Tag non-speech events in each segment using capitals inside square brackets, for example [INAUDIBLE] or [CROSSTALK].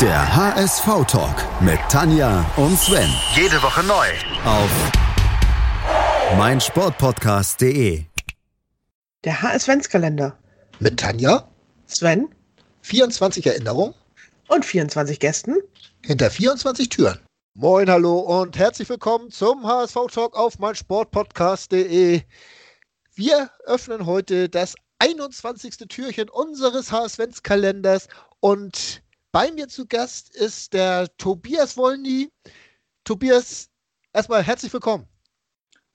Der HSV-Talk mit Tanja und Sven. Jede Woche neu. Auf meinsportpodcast.de. Der HS-Ventskalender. Mit Tanja, Sven 24 Erinnerungen und 24 Gästen. hinter 24 Türen. Moin, hallo und herzlich willkommen zum HSV-Talk auf meinsportpodcast.de. Wir öffnen heute das 21. Türchen unseres HS-Ventskalenders und bei mir zu Gast ist der Tobias Wollny. Tobias, erstmal herzlich willkommen.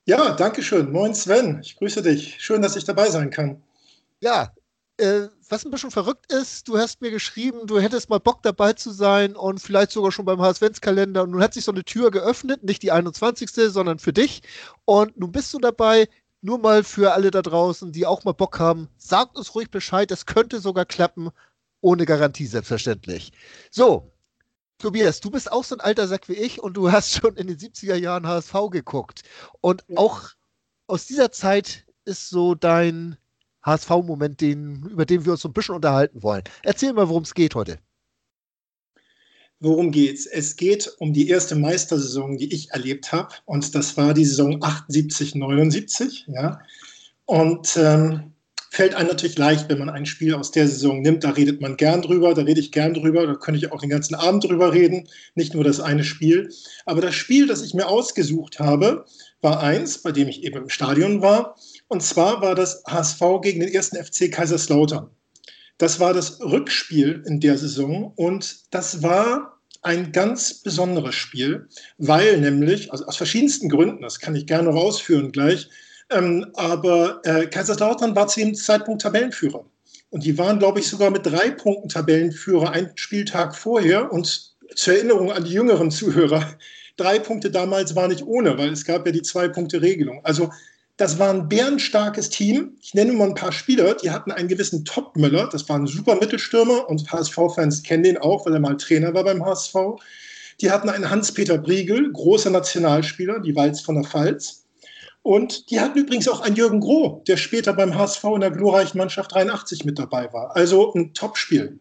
Ja, danke schön. Moin Sven, ich grüße dich. Schön, dass ich dabei sein kann. Ja, äh, was ein bisschen verrückt ist, du hast mir geschrieben, du hättest mal Bock dabei zu sein und vielleicht sogar schon beim HSV-Kalender. Und nun hat sich so eine Tür geöffnet, nicht die 21., sondern für dich. Und nun bist du dabei. Nur mal für alle da draußen, die auch mal Bock haben, sagt uns ruhig Bescheid. Es könnte sogar klappen. Ohne Garantie, selbstverständlich. So, Tobias, du bist auch so ein alter Sack wie ich und du hast schon in den 70er Jahren HSV geguckt. Und auch aus dieser Zeit ist so dein HSV-Moment, den, über den wir uns so ein bisschen unterhalten wollen. Erzähl mal, worum es geht heute. Worum geht's? Es geht um die erste Meistersaison, die ich erlebt habe. Und das war die Saison 78, 79. Ja. Und ähm, fällt einem natürlich leicht, wenn man ein Spiel aus der Saison nimmt. Da redet man gern drüber, da rede ich gern drüber, da könnte ich auch den ganzen Abend drüber reden, nicht nur das eine Spiel. Aber das Spiel, das ich mir ausgesucht habe, war eins, bei dem ich eben im Stadion war. Und zwar war das HSV gegen den ersten FC Kaiserslautern. Das war das Rückspiel in der Saison und das war ein ganz besonderes Spiel, weil nämlich, also aus verschiedensten Gründen, das kann ich gerne rausführen gleich, ähm, aber äh, Kaiserslautern war zu dem Zeitpunkt Tabellenführer. Und die waren, glaube ich, sogar mit drei Punkten Tabellenführer einen Spieltag vorher. Und zur Erinnerung an die jüngeren Zuhörer, [LAUGHS] drei Punkte damals war nicht ohne, weil es gab ja die Zwei-Punkte-Regelung. Also das war ein bärenstarkes Team. Ich nenne mal ein paar Spieler, die hatten einen gewissen Topmüller. Das war ein super Mittelstürmer und HSV-Fans kennen den auch, weil er mal Trainer war beim HSV. Die hatten einen Hans-Peter Briegel, großer Nationalspieler, die Walz von der Pfalz. Und die hatten übrigens auch einen Jürgen Groh, der später beim HSV in der glorreichen Mannschaft 83 mit dabei war. Also ein Topspiel.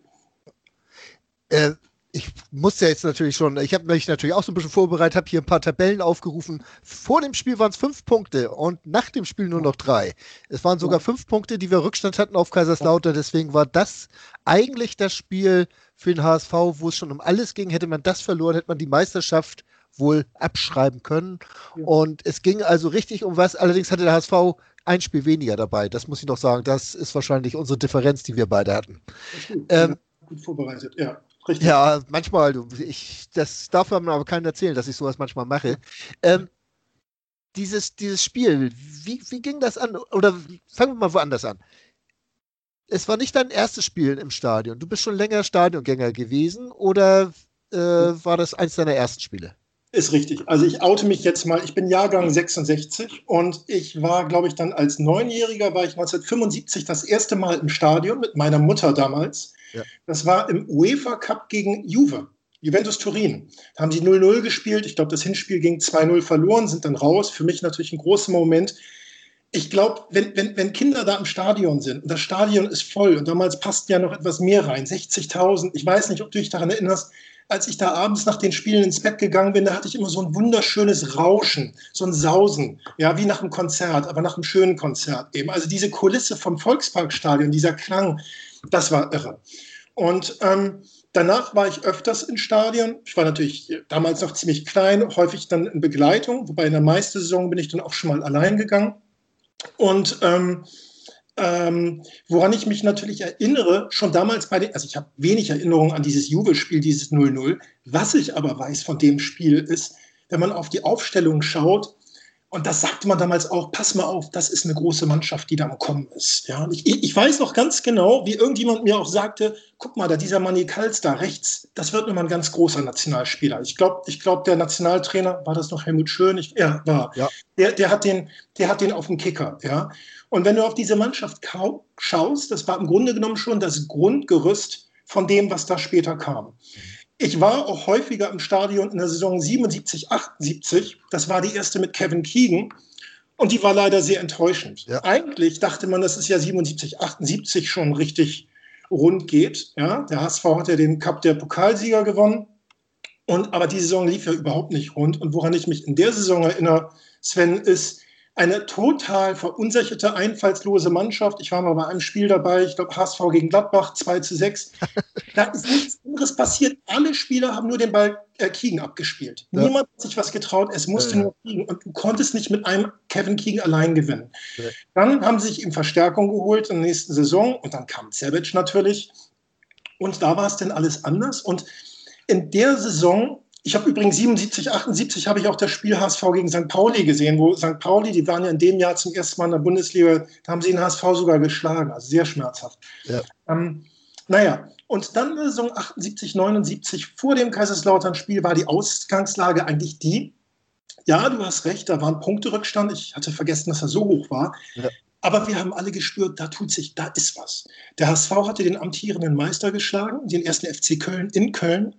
Äh, ich muss ja jetzt natürlich schon, ich habe mich natürlich auch so ein bisschen vorbereitet, habe hier ein paar Tabellen aufgerufen. Vor dem Spiel waren es fünf Punkte und nach dem Spiel nur noch drei. Es waren sogar fünf Punkte, die wir Rückstand hatten auf Kaiserslautern. Deswegen war das eigentlich das Spiel für den HSV, wo es schon um alles ging. Hätte man das verloren, hätte man die Meisterschaft wohl abschreiben können. Ja. Und es ging also richtig um was. Allerdings hatte der HSV ein Spiel weniger dabei. Das muss ich noch sagen. Das ist wahrscheinlich unsere Differenz, die wir beide hatten. Ähm, gut vorbereitet, ja. Richtig. Ja, manchmal. Ich, das darf man aber keinem erzählen, dass ich sowas manchmal mache. Ähm, dieses, dieses Spiel, wie, wie ging das an? Oder fangen wir mal woanders an. Es war nicht dein erstes Spiel im Stadion. Du bist schon länger Stadiongänger gewesen oder äh, war das eins deiner ersten Spiele? Ist richtig. Also ich oute mich jetzt mal. Ich bin Jahrgang 66 und ich war, glaube ich, dann als Neunjähriger, war ich 1975 das erste Mal im Stadion mit meiner Mutter damals. Ja. Das war im UEFA Cup gegen Juve, Juventus Turin. Da haben sie 0-0 gespielt. Ich glaube, das Hinspiel ging 2-0 verloren, sind dann raus. Für mich natürlich ein großer Moment. Ich glaube, wenn, wenn, wenn Kinder da im Stadion sind und das Stadion ist voll und damals passt ja noch etwas mehr rein, 60.000, ich weiß nicht, ob du dich daran erinnerst, als ich da abends nach den Spielen ins Bett gegangen bin, da hatte ich immer so ein wunderschönes Rauschen, so ein Sausen, ja, wie nach einem Konzert, aber nach einem schönen Konzert eben. Also diese Kulisse vom Volksparkstadion, dieser Klang, das war irre. Und ähm, danach war ich öfters in Stadien. Ich war natürlich damals noch ziemlich klein, häufig dann in Begleitung, wobei in der meisten Saison bin ich dann auch schon mal allein gegangen. Und ähm, ähm, woran ich mich natürlich erinnere, schon damals bei den, also ich habe wenig Erinnerungen an dieses Juve-Spiel, dieses 0-0. Was ich aber weiß von dem Spiel ist, wenn man auf die Aufstellung schaut, und das sagte man damals auch, pass mal auf, das ist eine große Mannschaft, die da am Kommen ist. Ja, ich, ich weiß noch ganz genau, wie irgendjemand mir auch sagte, guck mal, da dieser Manni Kals da rechts, das wird nochmal ein ganz großer Nationalspieler. Ich glaube, ich glaub, der Nationaltrainer, war das noch Helmut Schön? Ich, ja, war. Ja. Der, der, hat den, der hat den auf dem Kicker. Ja. Und wenn du auf diese Mannschaft schaust, das war im Grunde genommen schon das Grundgerüst von dem, was da später kam. Ich war auch häufiger im Stadion in der Saison 77, 78. Das war die erste mit Kevin Keegan. Und die war leider sehr enttäuschend. Ja. Eigentlich dachte man, das ist ja 77, 78 schon richtig rund geht. Ja, der HSV hat ja den Cup der Pokalsieger gewonnen. Und, aber die Saison lief ja überhaupt nicht rund. Und woran ich mich in der Saison erinnere, Sven, ist, eine total verunsicherte, einfallslose Mannschaft. Ich war mal bei einem Spiel dabei, ich glaube HSV gegen Gladbach, 2 zu 6. [LAUGHS] da ist nichts anderes passiert. Alle Spieler haben nur den Ball äh, Kiegen abgespielt. Ja. Niemand hat sich was getraut, es musste ja, ja. nur Kiegen. Und du konntest nicht mit einem Kevin Kiegen allein gewinnen. Dann haben sie sich ihm Verstärkung geholt in der nächsten Saison und dann kam Savage natürlich. Und da war es denn alles anders. Und in der Saison ich habe übrigens 77, 78 habe ich auch das Spiel HSV gegen St. Pauli gesehen, wo St. Pauli, die waren ja in dem Jahr zum ersten Mal in der Bundesliga, da haben sie den HSV sogar geschlagen, also sehr schmerzhaft. Ja. Ähm, naja, und dann Saison 78, 79, vor dem Kaiserslautern-Spiel war die Ausgangslage eigentlich die, ja, du hast recht, da war ein Punkterückstand, ich hatte vergessen, dass er so hoch war, ja. Aber wir haben alle gespürt, da tut sich, da ist was. Der HSV hatte den amtierenden Meister geschlagen, den ersten FC Köln in Köln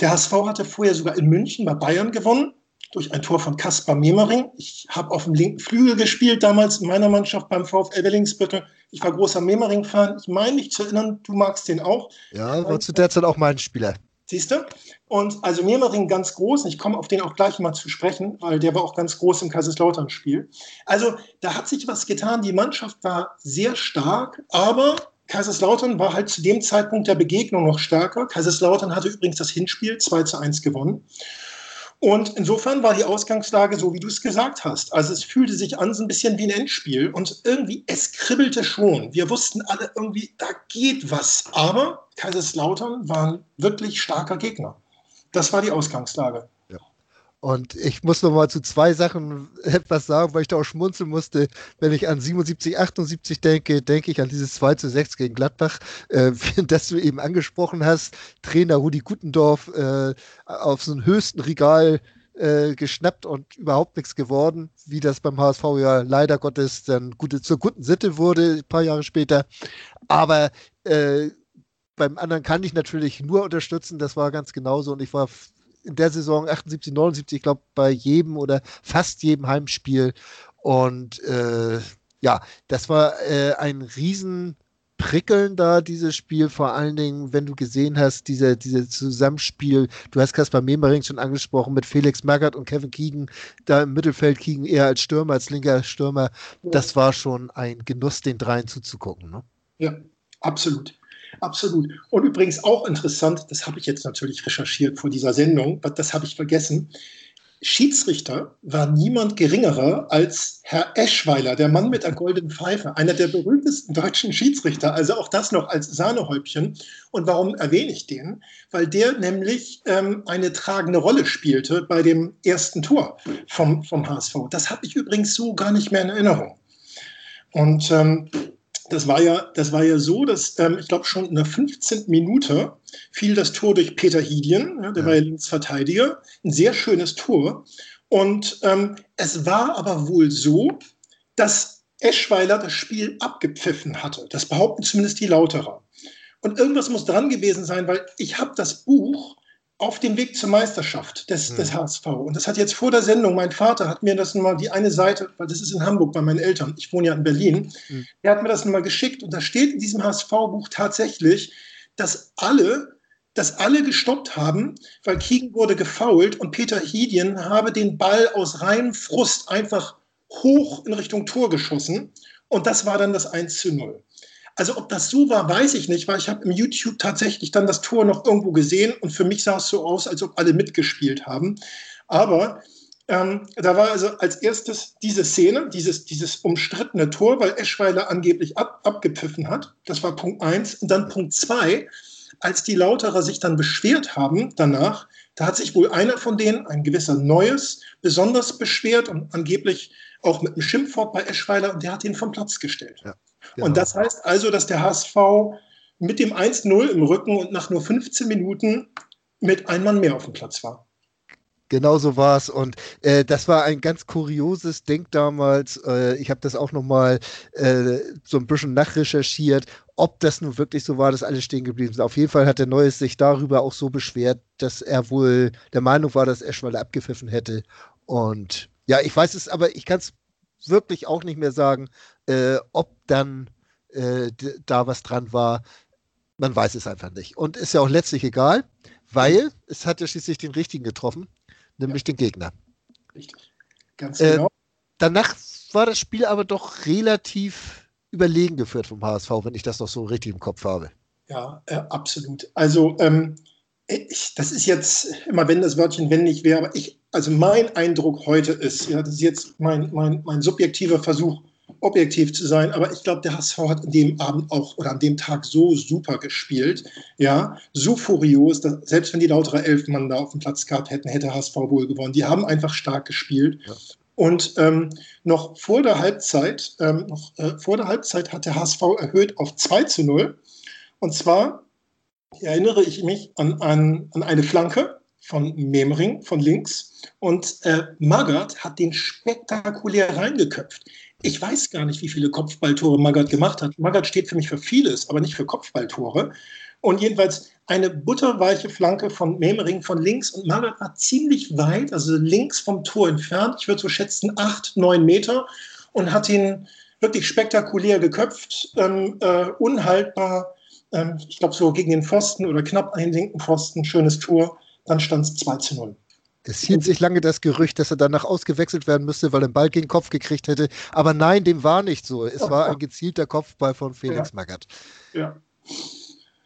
der HSV hatte vorher sogar in München bei Bayern gewonnen durch ein Tor von Kaspar Memering. Ich habe auf dem linken Flügel gespielt, damals in meiner Mannschaft beim VfL Wellingsbüttel. Ich war großer Memering-Fan. Ich meine mich zu erinnern, du magst den auch. Ja, war zu der Zeit auch mein Spieler. Siehst du? Und also Memering ganz groß. Ich komme auf den auch gleich mal zu sprechen, weil der war auch ganz groß im Kaiserslautern-Spiel. Also da hat sich was getan. Die Mannschaft war sehr stark, aber Kaiserslautern war halt zu dem Zeitpunkt der Begegnung noch stärker. Kaiserslautern hatte übrigens das Hinspiel 2 zu 1 gewonnen. Und insofern war die Ausgangslage so, wie du es gesagt hast. Also es fühlte sich an so ein bisschen wie ein Endspiel und irgendwie, es kribbelte schon. Wir wussten alle irgendwie, da geht was. Aber Kaiserslautern war ein wirklich starker Gegner. Das war die Ausgangslage. Und ich muss noch mal zu zwei Sachen [LAUGHS] etwas sagen, weil ich da auch schmunzeln musste. Wenn ich an 77, 78 denke, denke ich an dieses 2 zu 6 gegen Gladbach, äh, [LAUGHS] das du eben angesprochen hast. Trainer Rudi Gutendorf äh, auf so einem höchsten Regal äh, geschnappt und überhaupt nichts geworden, wie das beim HSV ja leider Gottes dann gute, zur guten Sitte wurde, ein paar Jahre später. Aber äh, beim anderen kann ich natürlich nur unterstützen, das war ganz genauso und ich war in der Saison 78, 79, ich glaube, bei jedem oder fast jedem Heimspiel. Und äh, ja, das war äh, ein riesen prickeln da, dieses Spiel, vor allen Dingen, wenn du gesehen hast, diese, diese Zusammenspiel, du hast Kaspar Memering schon angesprochen, mit Felix Magath und Kevin Keegan, da im Mittelfeld Keegan eher als Stürmer, als linker Stürmer, das war schon ein Genuss, den dreien zuzugucken. Ne? Ja, absolut. Absolut. Und übrigens auch interessant, das habe ich jetzt natürlich recherchiert vor dieser Sendung, das habe ich vergessen. Schiedsrichter war niemand geringerer als Herr Eschweiler, der Mann mit der goldenen Pfeife, einer der berühmtesten deutschen Schiedsrichter, also auch das noch als Sahnehäubchen. Und warum erwähne ich den? Weil der nämlich ähm, eine tragende Rolle spielte bei dem ersten Tor vom, vom HSV. Das habe ich übrigens so gar nicht mehr in Erinnerung. Und ähm, das war ja, das war ja so, dass ähm, ich glaube schon in der 15. Minute fiel das Tor durch Peter Hidien, ja, der ja. war ja Linksverteidiger, ein sehr schönes Tor. Und ähm, es war aber wohl so, dass Eschweiler das Spiel abgepfiffen hatte. Das behaupten zumindest die Lauterer. Und irgendwas muss dran gewesen sein, weil ich habe das Buch auf dem Weg zur Meisterschaft des, mhm. des HSV. Und das hat jetzt vor der Sendung, mein Vater hat mir das mal die eine Seite, weil das ist in Hamburg bei meinen Eltern, ich wohne ja in Berlin, mhm. der hat mir das mal geschickt und da steht in diesem HSV-Buch tatsächlich, dass alle, dass alle gestoppt haben, weil Kiegen wurde gefault und Peter Hidien habe den Ball aus reinem Frust einfach hoch in Richtung Tor geschossen und das war dann das 1 zu 0. Also ob das so war, weiß ich nicht, weil ich habe im YouTube tatsächlich dann das Tor noch irgendwo gesehen und für mich sah es so aus, als ob alle mitgespielt haben. Aber ähm, da war also als erstes diese Szene, dieses, dieses umstrittene Tor, weil Eschweiler angeblich ab, abgepfiffen hat. Das war Punkt eins. Und dann Punkt zwei, als die Lauterer sich dann beschwert haben danach, da hat sich wohl einer von denen, ein gewisser Neues, besonders beschwert und angeblich auch mit einem Schimpfwort bei Eschweiler und der hat ihn vom Platz gestellt. Ja. Genau. Und das heißt also, dass der HSV mit dem 1-0 im Rücken und nach nur 15 Minuten mit einem Mann mehr auf dem Platz war. Genau so war es. Und äh, das war ein ganz kurioses Ding damals. Äh, ich habe das auch nochmal äh, so ein bisschen nachrecherchiert, ob das nun wirklich so war, dass alle stehen geblieben sind. Auf jeden Fall hat der Neues sich darüber auch so beschwert, dass er wohl der Meinung war, dass Eschweiler abgepfiffen hätte. Und ja, ich weiß es, aber ich kann es wirklich auch nicht mehr sagen, äh, ob dann äh, da was dran war. man weiß es einfach nicht. Und ist ja auch letztlich egal, weil es hat ja schließlich den richtigen getroffen, nämlich ja. den Gegner. Richtig. Ganz genau. Äh, danach war das Spiel aber doch relativ überlegen geführt vom HSV, wenn ich das noch so richtig im Kopf habe. Ja, äh, absolut. Also ähm, ich, das ist jetzt immer, wenn das Wörtchen wenn nicht wäre, aber ich, also mein Eindruck heute ist, ja, das ist jetzt mein, mein, mein subjektiver Versuch, objektiv zu sein, aber ich glaube, der HSV hat an dem Abend auch oder an dem Tag so super gespielt, ja, so furios, dass selbst wenn die lautere elf Mann da auf dem Platz gehabt hätten, hätte HSV wohl gewonnen. Die haben einfach stark gespielt. Ja. Und ähm, noch vor der Halbzeit, ähm, noch äh, vor der Halbzeit hat der HSV erhöht auf 2 zu 0. Und zwar erinnere ich mich an, an, an eine Flanke von Memring von links und äh, Magath hat den spektakulär reingeköpft. Ich weiß gar nicht, wie viele Kopfballtore Magath gemacht hat. Magath steht für mich für vieles, aber nicht für Kopfballtore. Und jedenfalls eine butterweiche Flanke von Memering von links und Magath war ziemlich weit, also links vom Tor entfernt. Ich würde so schätzen acht, neun Meter und hat ihn wirklich spektakulär geköpft, ähm, äh, unhaltbar. Ähm, ich glaube, so gegen den Pfosten oder knapp an den linken Pfosten, schönes Tor. Dann stand es 2 zu 0. Es hielt sich lange das Gerücht, dass er danach ausgewechselt werden müsste, weil er den Ball gegen den Kopf gekriegt hätte. Aber nein, dem war nicht so. Es war ein gezielter Kopfball von Felix ja. Magath. Ja.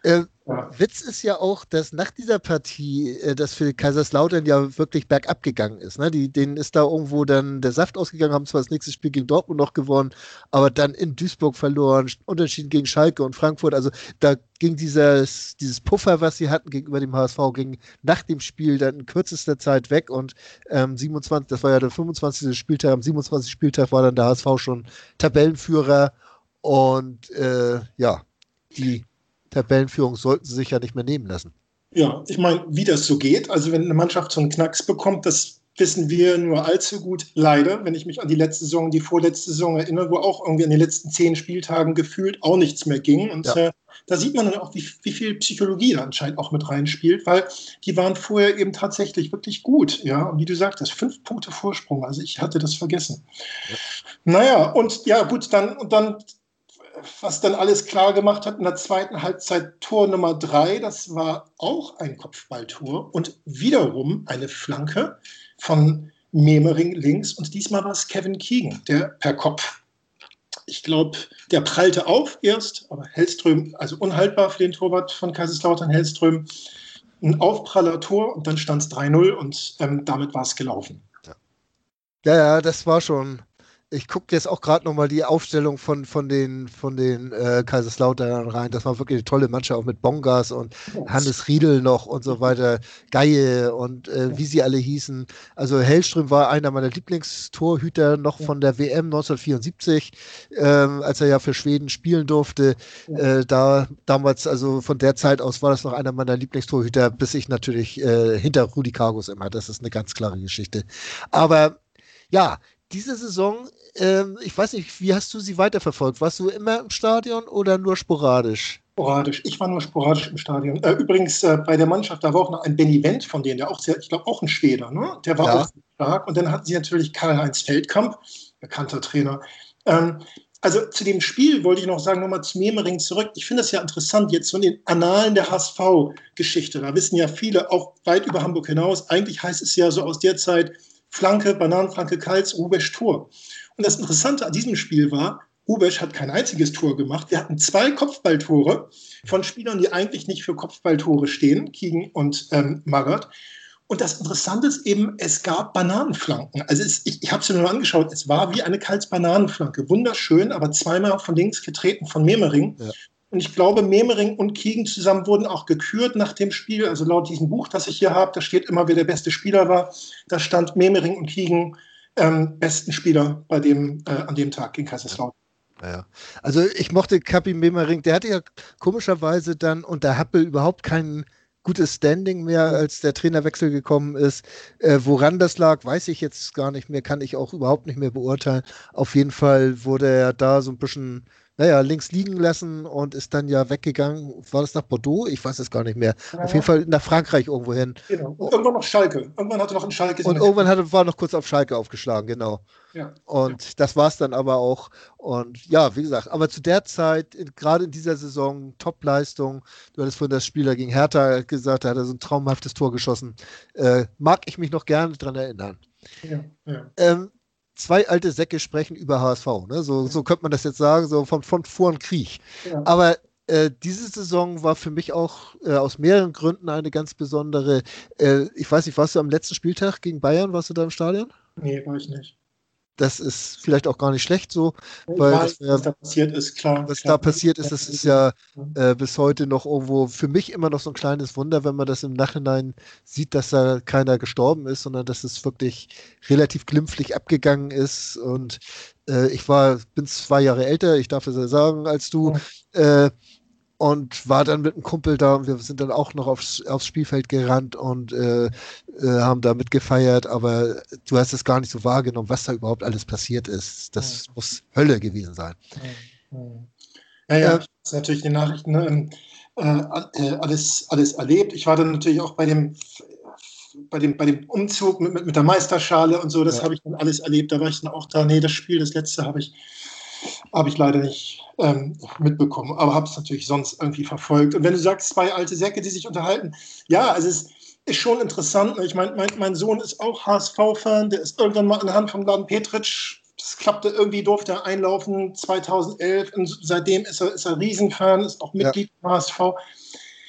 Äh, ja. Witz ist ja auch, dass nach dieser Partie, äh, dass für Kaiserslautern ja wirklich bergab gegangen ist. Ne? Die, denen ist da irgendwo dann der Saft ausgegangen, haben zwar das nächste Spiel gegen Dortmund noch gewonnen, aber dann in Duisburg verloren, Unterschieden gegen Schalke und Frankfurt. Also da ging dieses, dieses Puffer, was sie hatten gegenüber dem HSV, ging nach dem Spiel dann in kürzester Zeit weg und ähm, 27, das war ja der 25. Spieltag, am 27. Spieltag war dann der HSV schon Tabellenführer und äh, ja, die Tabellenführung sollten sie sich ja nicht mehr nehmen lassen. Ja, ich meine, wie das so geht. Also wenn eine Mannschaft so einen Knacks bekommt, das wissen wir nur allzu gut, leider, wenn ich mich an die letzte Saison, die vorletzte Saison erinnere, wo auch irgendwie an den letzten zehn Spieltagen gefühlt auch nichts mehr ging. Und ja. äh, da sieht man dann auch, wie, wie viel Psychologie da anscheinend auch mit reinspielt, weil die waren vorher eben tatsächlich wirklich gut. Ja, und wie du sagtest, fünf Punkte Vorsprung. Also ich hatte das vergessen. Ja. Naja, und ja, gut, dann, und dann was dann alles klar gemacht hat in der zweiten Halbzeit Tor Nummer drei, das war auch ein Kopfballtor und wiederum eine Flanke von Memering links und diesmal war es Kevin Keegan, der per Kopf. Ich glaube, der prallte auf erst, aber Hellström, also unhaltbar für den Torwart von Kaiserslautern, Hellström, ein Aufpraller Tor und dann stand es 3-0 und ähm, damit war es gelaufen. Ja, ja, das war schon ich gucke jetzt auch gerade nochmal die Aufstellung von, von den, von den äh, Kaiserslautern rein. Das war wirklich eine tolle Mannschaft, auch mit Bongas und Hannes Riedel noch und so weiter, Geie und äh, wie sie alle hießen. Also Hellström war einer meiner Lieblingstorhüter noch von der WM 1974, ähm, als er ja für Schweden spielen durfte. Äh, da damals, also von der Zeit aus war das noch einer meiner Lieblingstorhüter, bis ich natürlich äh, hinter Rudi Kargus immer. Das ist eine ganz klare Geschichte. Aber ja, diese Saison, ähm, ich weiß nicht, wie hast du sie weiterverfolgt? Warst du immer im Stadion oder nur sporadisch? Sporadisch. Ich war nur sporadisch im Stadion. Äh, übrigens, äh, bei der Mannschaft, da war auch noch ein Benny Wendt von denen, der auch sehr, ich glaube, auch ein Schweder, ne? Der war ja. auch stark. Und dann hatten sie natürlich Karl-Heinz Feldkamp, bekannter Trainer. Ähm, also zu dem Spiel wollte ich noch sagen, nochmal zu Memering zurück. Ich finde das ja interessant, jetzt von den Annalen der HSV-Geschichte. Da wissen ja viele, auch weit über Hamburg hinaus, eigentlich heißt es ja so aus der Zeit, Flanke, Bananenflanke, Kals, Rubesch, Tor. Und das Interessante an diesem Spiel war, Rubesch hat kein einziges Tor gemacht. Wir hatten zwei Kopfballtore von Spielern, die eigentlich nicht für Kopfballtore stehen, Kiegen und ähm, Magath. Und das Interessante ist eben, es gab Bananenflanken. Also es, ich, ich habe es mir nur angeschaut, es war wie eine Kals-Bananenflanke. Wunderschön, aber zweimal von links getreten von Memering. Ja. Und ich glaube, Memering und Kiegen zusammen wurden auch gekürt nach dem Spiel. Also laut diesem Buch, das ich hier habe, da steht immer, wer der beste Spieler war. Da stand Memering und Kiegen ähm, besten Spieler bei dem, äh, an dem Tag gegen Kaiserslautern. Ja. Also ich mochte Kapi Memering, der hatte ja komischerweise dann unter Happel überhaupt kein gutes Standing mehr, als der Trainerwechsel gekommen ist. Äh, woran das lag, weiß ich jetzt gar nicht mehr, kann ich auch überhaupt nicht mehr beurteilen. Auf jeden Fall wurde er da so ein bisschen naja, links liegen lassen und ist dann ja weggegangen. War das nach Bordeaux? Ich weiß es gar nicht mehr. Ja. Auf jeden Fall nach Frankreich irgendwo hin. Genau. Und irgendwann noch Schalke. Irgendwann hatte noch ein Schalke. Und irgendwann hatte, war noch kurz auf Schalke aufgeschlagen, genau. Ja. Und ja. das war es dann aber auch. Und ja, wie gesagt, aber zu der Zeit, gerade in dieser Saison, Top-Leistung. Du hattest vorhin das Spieler gegen Hertha gesagt, da hat er so ein traumhaftes Tor geschossen. Äh, mag ich mich noch gerne dran erinnern. Ja, ja. Ähm, zwei alte Säcke sprechen über HSV. Ne? So, so könnte man das jetzt sagen, so von, von vor Krieg. Ja. Aber äh, diese Saison war für mich auch äh, aus mehreren Gründen eine ganz besondere. Äh, ich weiß nicht, warst du am letzten Spieltag gegen Bayern? Warst du da im Stadion? Nee, war ich nicht das ist vielleicht auch gar nicht schlecht so, weil weiß, das, was da passiert ist, klar. Was klar. da passiert ist, das ist ja äh, bis heute noch irgendwo für mich immer noch so ein kleines Wunder, wenn man das im Nachhinein sieht, dass da keiner gestorben ist, sondern dass es wirklich relativ glimpflich abgegangen ist. Und äh, ich war, bin zwei Jahre älter, ich darf es ja sagen, als du. Ja. Äh, und war dann mit einem Kumpel da und wir sind dann auch noch aufs, aufs Spielfeld gerannt und äh, äh, haben da mitgefeiert, aber du hast es gar nicht so wahrgenommen, was da überhaupt alles passiert ist. Das ja. muss Hölle gewesen sein. Ja, ja, äh, das ist natürlich die Nachrichten, ne? Ähm, äh, äh, alles, alles erlebt. Ich war dann natürlich auch bei dem bei dem, bei dem Umzug mit, mit, mit der Meisterschale und so, das ja. habe ich dann alles erlebt. Da war ich dann auch da. Nee, das Spiel, das letzte habe ich, habe ich leider nicht, ähm, mitbekommen, aber habe es natürlich sonst irgendwie verfolgt. Und wenn du sagst, zwei alte Säcke, die sich unterhalten, ja, also es ist schon interessant. Ne? Ich meine, mein, mein Sohn ist auch HSV-Fan, der ist irgendwann mal in der Hand von Laden Petritsch. Das klappte irgendwie, durfte er einlaufen 2011 und seitdem ist er, ist er Riesenfan, ist auch Mitglied ja. HSV.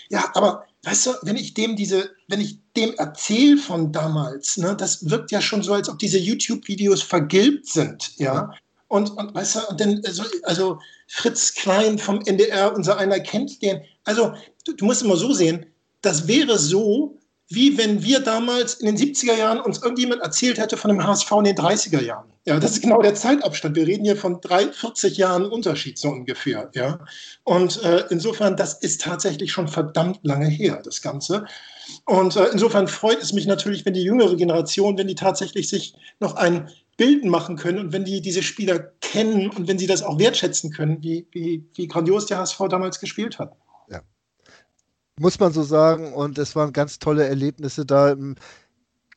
Ja, aber weißt du, wenn ich dem diese, wenn ich dem erzähle von damals, ne, das wirkt ja schon so, als ob diese YouTube-Videos vergilbt sind, ja. ja. Und, und weißt du, dann, also, also Fritz Klein vom NDR, unser einer kennt den. Also, du, du musst immer so sehen, das wäre so, wie wenn wir damals in den 70er Jahren uns irgendjemand erzählt hätte von dem HSV in den 30er Jahren. Ja, das ist genau der Zeitabstand. Wir reden hier von 40 Jahren Unterschied so ungefähr. Ja, und äh, insofern, das ist tatsächlich schon verdammt lange her, das Ganze. Und äh, insofern freut es mich natürlich, wenn die jüngere Generation, wenn die tatsächlich sich noch ein Bilden machen können und wenn die diese Spieler kennen und wenn sie das auch wertschätzen können, wie, wie, wie grandios der HSV damals gespielt hat. Ja. Muss man so sagen. Und es waren ganz tolle Erlebnisse da im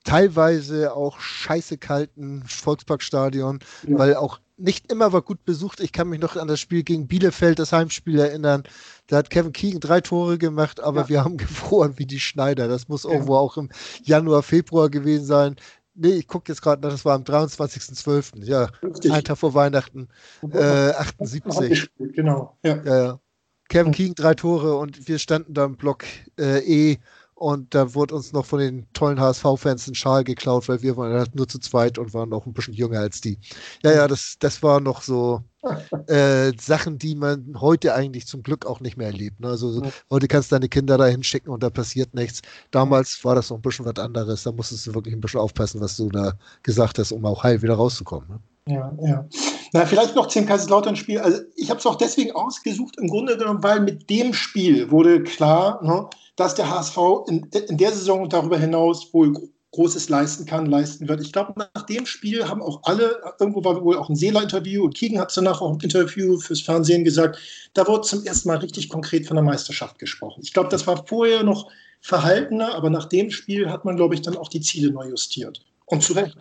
teilweise auch scheiße kalten Volksparkstadion, ja. weil auch nicht immer war gut besucht. Ich kann mich noch an das Spiel gegen Bielefeld, das Heimspiel erinnern. Da hat Kevin Keegan drei Tore gemacht, aber ja. wir haben [LAUGHS] gefroren wie die Schneider. Das muss ja. irgendwo auch im Januar, Februar gewesen sein. Nee, ich gucke jetzt gerade, das war am 23.12. Ja, Richtig. ein Tag vor Weihnachten. Äh, 78. Genau. Ja. Ja. Kevin King drei Tore und wir standen da im Block äh, E und da wurde uns noch von den tollen HSV-Fans ein Schal geklaut, weil wir waren halt nur zu zweit und waren noch ein bisschen jünger als die. Ja, ja, das, das war noch so [LAUGHS] äh, Sachen, die man heute eigentlich zum Glück auch nicht mehr erlebt. Ne? Also ja. heute kannst du deine Kinder da hinschicken und da passiert nichts. Damals war das noch ein bisschen was anderes. Da musstest du wirklich ein bisschen aufpassen, was du da gesagt hast, um auch heil wieder rauszukommen. Ne? Ja, ja. Na, vielleicht noch zum Kaiserslautern-Spiel. Also ich habe es auch deswegen ausgesucht, im Grunde genommen, weil mit dem Spiel wurde klar, ne, dass der HSV in, in der Saison und darüber hinaus wohl Großes leisten kann, leisten wird. Ich glaube, nach dem Spiel haben auch alle, irgendwo war wohl auch ein Seeler-Interview und Kiegen hat danach auch ein Interview fürs Fernsehen gesagt, da wurde zum ersten Mal richtig konkret von der Meisterschaft gesprochen. Ich glaube, das war vorher noch verhaltener, aber nach dem Spiel hat man, glaube ich, dann auch die Ziele neu justiert. Und zu Recht.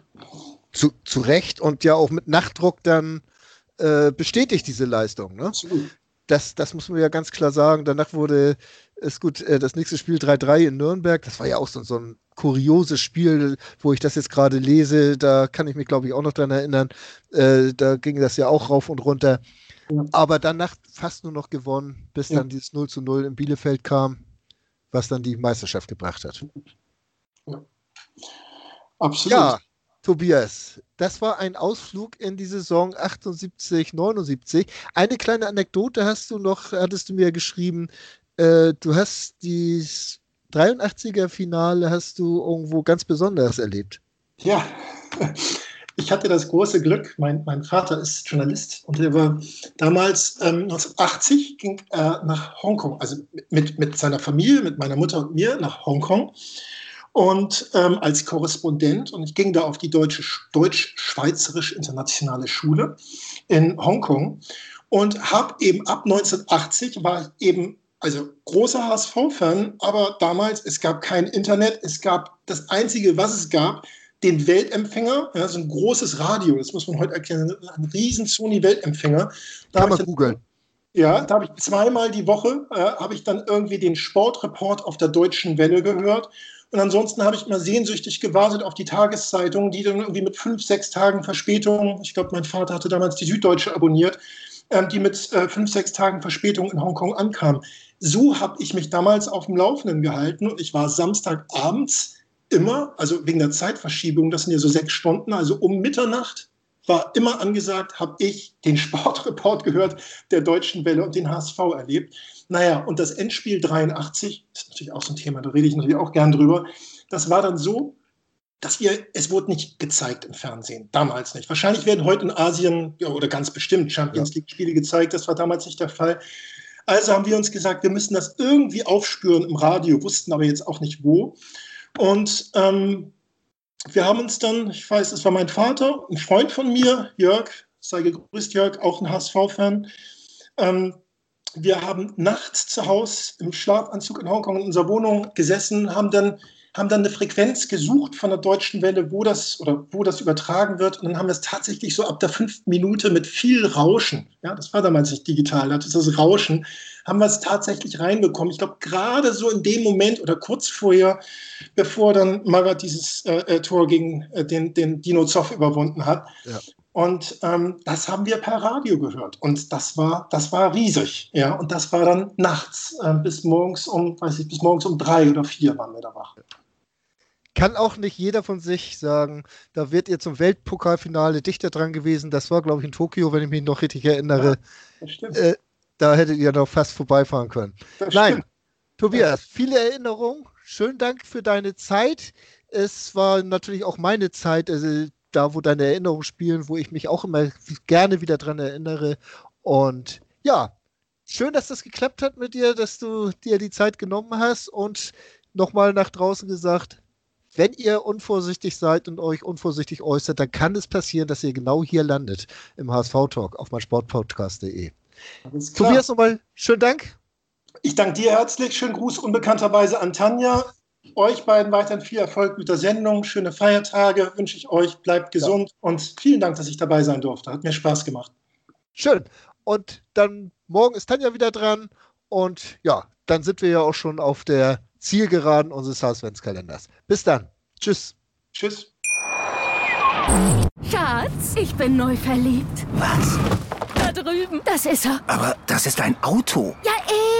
Zu, zu Recht und ja auch mit Nachdruck dann äh, bestätigt diese Leistung. Ne? Das, das muss man ja ganz klar sagen. Danach wurde es gut, äh, das nächste Spiel 3-3 in Nürnberg. Das war ja auch so, so ein kurioses Spiel, wo ich das jetzt gerade lese. Da kann ich mich, glaube ich, auch noch dran erinnern. Äh, da ging das ja auch rauf und runter. Ja. Aber danach fast nur noch gewonnen, bis ja. dann dieses 0 zu 0 in Bielefeld kam, was dann die Meisterschaft gebracht hat. Ja. Absolut. Ja, Tobias, das war ein Ausflug in die Saison 78, 79. Eine kleine Anekdote hast du noch, hattest du mir geschrieben. Äh, du hast die 83er Finale hast du irgendwo ganz besonders erlebt. Ja, [LAUGHS] ich hatte das große Glück, mein, mein Vater ist Journalist und er war damals ähm, 1980 ging er nach Hongkong, also mit, mit seiner Familie, mit meiner Mutter und mir nach Hongkong und ähm, als Korrespondent und ich ging da auf die deutsche deutsch-schweizerisch internationale Schule in Hongkong und habe eben ab 1980 war ich eben also großer HSV-Fan, aber damals es gab kein Internet, es gab das einzige, was es gab, den Weltempfänger, ja, so ein großes Radio, das muss man heute erkennen, ein riesen Sony-Weltempfänger. Da man googeln. Ja, da habe ich zweimal die Woche, äh, habe ich dann irgendwie den Sportreport auf der Deutschen Welle gehört. Und ansonsten habe ich immer sehnsüchtig gewartet auf die Tageszeitung, die dann irgendwie mit fünf, sechs Tagen Verspätung, ich glaube, mein Vater hatte damals die Süddeutsche abonniert, ähm, die mit äh, fünf, sechs Tagen Verspätung in Hongkong ankam. So habe ich mich damals auf dem Laufenden gehalten und ich war Samstagabends immer, also wegen der Zeitverschiebung, das sind ja so sechs Stunden, also um Mitternacht war immer angesagt, habe ich den Sportreport gehört der Deutschen Welle und den HSV erlebt. Naja, und das Endspiel 83, das ist natürlich auch so ein Thema, da rede ich natürlich auch gern drüber. Das war dann so, dass wir, es wurde nicht gezeigt im Fernsehen, damals nicht. Wahrscheinlich werden heute in Asien ja, oder ganz bestimmt Champions League-Spiele gezeigt, das war damals nicht der Fall. Also haben wir uns gesagt, wir müssen das irgendwie aufspüren im Radio, wussten aber jetzt auch nicht wo. Und ähm, wir haben uns dann, ich weiß, es war mein Vater, ein Freund von mir, Jörg, sei gegrüßt, Jörg, auch ein HSV-Fan. Ähm, wir haben nachts zu Hause im Schlafanzug in Hongkong in unserer Wohnung gesessen, haben dann, haben dann eine Frequenz gesucht von der deutschen Welle, wo das oder wo das übertragen wird. Und dann haben wir es tatsächlich so ab der fünften Minute mit viel Rauschen, ja, das war damals nicht digital, das ist das Rauschen, haben wir es tatsächlich reinbekommen. Ich glaube, gerade so in dem Moment oder kurz vorher, bevor dann Marat dieses äh, äh, Tor gegen äh, den, den Dino Zoff überwunden hat. Ja. Und ähm, das haben wir per Radio gehört. Und das war, das war riesig. Ja, und das war dann nachts äh, bis morgens um, weiß ich, bis morgens um drei oder vier waren wir da wach. Kann auch nicht jeder von sich sagen, da wird ihr zum Weltpokalfinale dichter dran gewesen. Das war, glaube ich, in Tokio, wenn ich mich noch richtig erinnere. Ja, äh, da hättet ihr noch fast vorbeifahren können. Das Nein, stimmt. Tobias, viele Erinnerungen. Schönen Dank für deine Zeit. Es war natürlich auch meine Zeit, also da, wo deine Erinnerungen spielen, wo ich mich auch immer gerne wieder dran erinnere. Und ja, schön, dass das geklappt hat mit dir, dass du dir die Zeit genommen hast und nochmal nach draußen gesagt, wenn ihr unvorsichtig seid und euch unvorsichtig äußert, dann kann es passieren, dass ihr genau hier landet im HSV-Talk auf meinsportpodcast.de. Tobias, nochmal schönen Dank. Ich danke dir herzlich. Schönen Gruß unbekannterweise an Tanja. Euch beiden weiterhin viel Erfolg mit der Sendung. Schöne Feiertage wünsche ich euch. Bleibt gesund ja. und vielen Dank, dass ich dabei sein durfte. Hat mir Spaß gemacht. Schön. Und dann morgen ist Tanja wieder dran. Und ja, dann sind wir ja auch schon auf der Zielgeraden unseres Hausventskalenders. Bis dann. Tschüss. Tschüss. Schatz, ich bin neu verliebt. Was? drüben. Das ist er. Aber das ist ein Auto. Ja,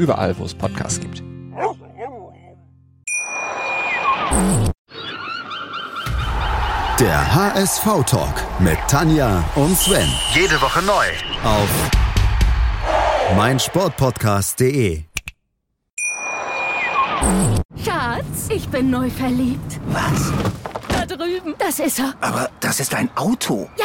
Überall, wo es Podcasts gibt. Der HSV-Talk mit Tanja und Sven. Jede Woche neu. Auf meinsportpodcast.de. Schatz, ich bin neu verliebt. Was? Da drüben. Das ist er. Aber das ist ein Auto. Ja,